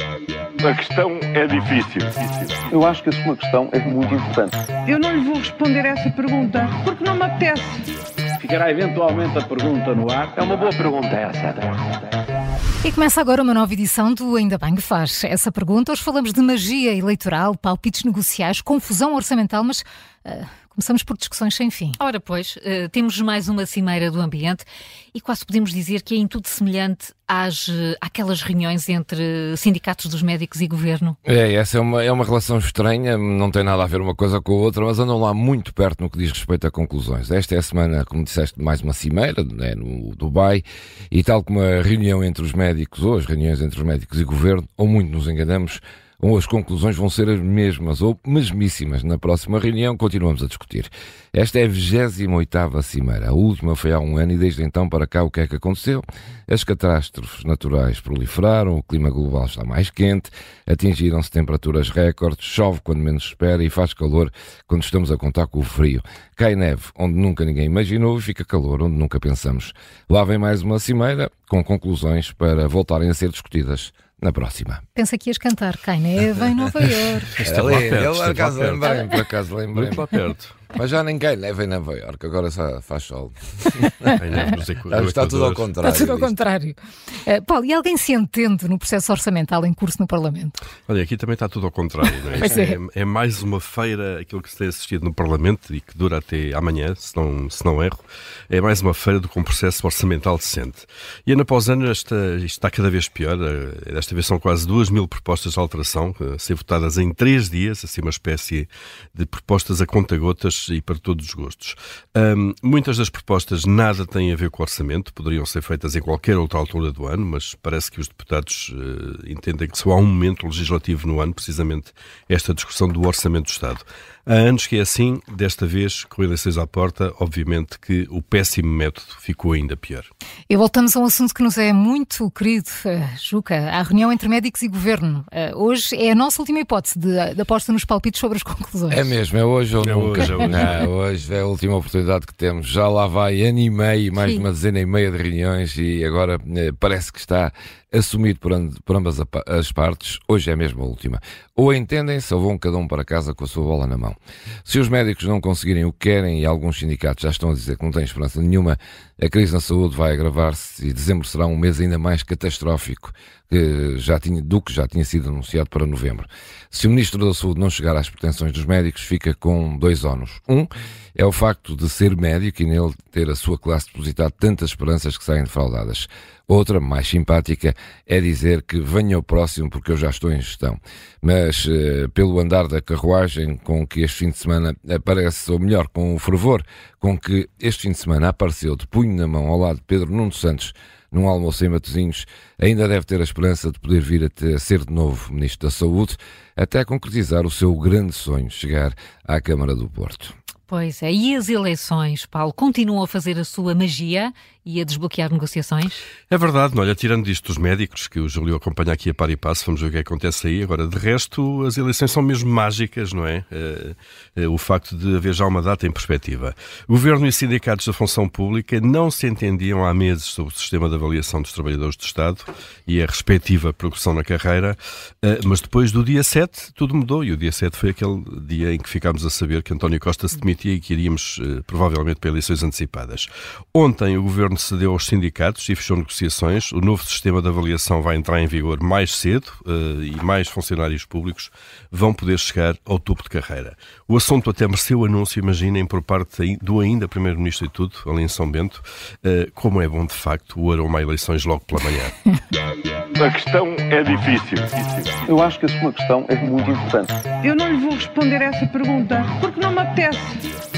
A questão é difícil. Eu acho que a sua questão é muito importante. Eu não lhe vou responder essa pergunta porque não me apetece. Ficará eventualmente a pergunta no ar. É uma boa pergunta essa. E começa agora uma nova edição do Ainda Bem que Faz. Essa pergunta, hoje falamos de magia eleitoral, palpites negociais, confusão orçamental, mas uh, começamos por discussões sem fim. Ora, pois, uh, temos mais uma cimeira do ambiente e quase podemos dizer que é em tudo semelhante às, uh, àquelas reuniões entre sindicatos dos médicos e governo. É, essa é uma, é uma relação estranha, não tem nada a ver uma coisa com a outra, mas andam lá muito perto no que diz respeito a conclusões. Esta é a semana, como disseste, mais uma cimeira né, no Dubai e tal como a reunião entre os médicos, ou as reuniões entre os médicos e governo, ou muito nos enganamos, ou as conclusões vão ser as mesmas ou mesmíssimas. Na próxima reunião continuamos a discutir. Esta é a 28ª Cimeira. A última foi há um ano e desde então para cá o que é que aconteceu? As catástrofes naturais proliferaram, o clima global está mais quente, atingiram-se temperaturas recordes, chove quando menos espera e faz calor quando estamos a contar com o frio. Cai neve onde nunca ninguém imaginou e fica calor onde nunca pensamos. Lá vem mais uma cimeira com conclusões para voltarem a ser discutidas na próxima. Pensa que ias cantar Cai Neve em Nova Iorque. Está lá perto, eu, por acaso lembrei-me, por acaso lembrei Muito lá perto. Mas já ninguém neve em Nova Iorque, agora só faz sol. Está tudo ao contrário. Está tudo ao contrário. Uh, Paulo, e alguém se entende no processo orçamental em curso no Parlamento? Olha, aqui também está tudo ao contrário. Não é? é. É, é mais uma feira, aquilo que se tem assistido no Parlamento e que dura até amanhã, se não, se não erro, é mais uma feira do que um processo orçamental decente. E ano após ano esta, isto está cada vez pior. Eh, desta vez são quase duas mil propostas de alteração a ser votadas em três dias, assim uma espécie de propostas a conta-gotas e para todos os gostos. Um, muitas das propostas nada têm a ver com o orçamento, poderiam ser feitas em qualquer outra altura do ano, mas parece que os deputados uh, entendem que só há um momento legislativo no ano, precisamente esta discussão do orçamento do Estado. Há anos que é assim, desta vez, com eleições à porta, obviamente que o péssimo método ficou ainda pior. E voltamos a um assunto que nos é muito querido, uh, Juca, a reunião entre médicos e governo. Uh, hoje é a nossa última hipótese de, de, aposta nos palpites sobre as conclusões. É mesmo, é hoje ou é nunca. Hoje, é hoje. Não, hoje é a última oportunidade que temos. Já lá vai ano e meio, mais Sim. uma dezena e meia de reuniões e agora eh, parece que está assumido por, por ambas as partes, hoje é mesmo a última. Ou entendem-se ou vão cada um para casa com a sua bola na mão. Se os médicos não conseguirem o que querem e alguns sindicatos já estão a dizer que não têm esperança nenhuma, a crise na saúde vai agravar-se e dezembro será um mês ainda mais catastrófico que já tinha, do que já tinha sido anunciado para novembro. Se o Ministro da Saúde não chegar às pretensões dos médicos, fica com dois ónus. Um é o facto de ser médico e nele ter a sua classe depositado tantas esperanças que saem defraudadas. Outra, mais simpática, é dizer que venha o próximo porque eu já estou em gestão. Mas, uh, pelo andar da carruagem com que este fim de semana aparece, ou melhor, com o fervor com que este fim de semana apareceu de punho na mão ao lado de Pedro Nuno Santos num almoço em Matosinhos, ainda deve ter a esperança de poder vir a ser de novo Ministro da Saúde, até concretizar o seu grande sonho, chegar à Câmara do Porto. Pois é, e as eleições, Paulo, continuam a fazer a sua magia e a desbloquear negociações? É verdade, olha, tirando disto dos médicos, que o Júlio acompanha aqui a par e passo, vamos ver o que acontece aí. Agora, de resto, as eleições são mesmo mágicas, não é? é, é o facto de haver já uma data em perspectiva. Governo e sindicatos da função pública não se entendiam há meses sobre o sistema de avaliação dos trabalhadores do Estado e a respectiva progressão na carreira, é, mas depois do dia 7 tudo mudou e o dia 7 foi aquele dia em que ficámos a saber que António Costa se demitia e que iríamos eh, provavelmente para eleições antecipadas. Ontem o Governo cedeu aos sindicatos e fechou negociações. O novo sistema de avaliação vai entrar em vigor mais cedo uh, e mais funcionários públicos vão poder chegar ao topo de carreira. O assunto até mereceu anúncio, imaginem, por parte do ainda Primeiro-Ministro e tudo, ali em São Bento, uh, como é bom de facto o aroma a eleições logo pela manhã. A questão é difícil. Eu acho que a sua questão é muito importante. Eu não lhe vou responder essa pergunta porque não me apetece.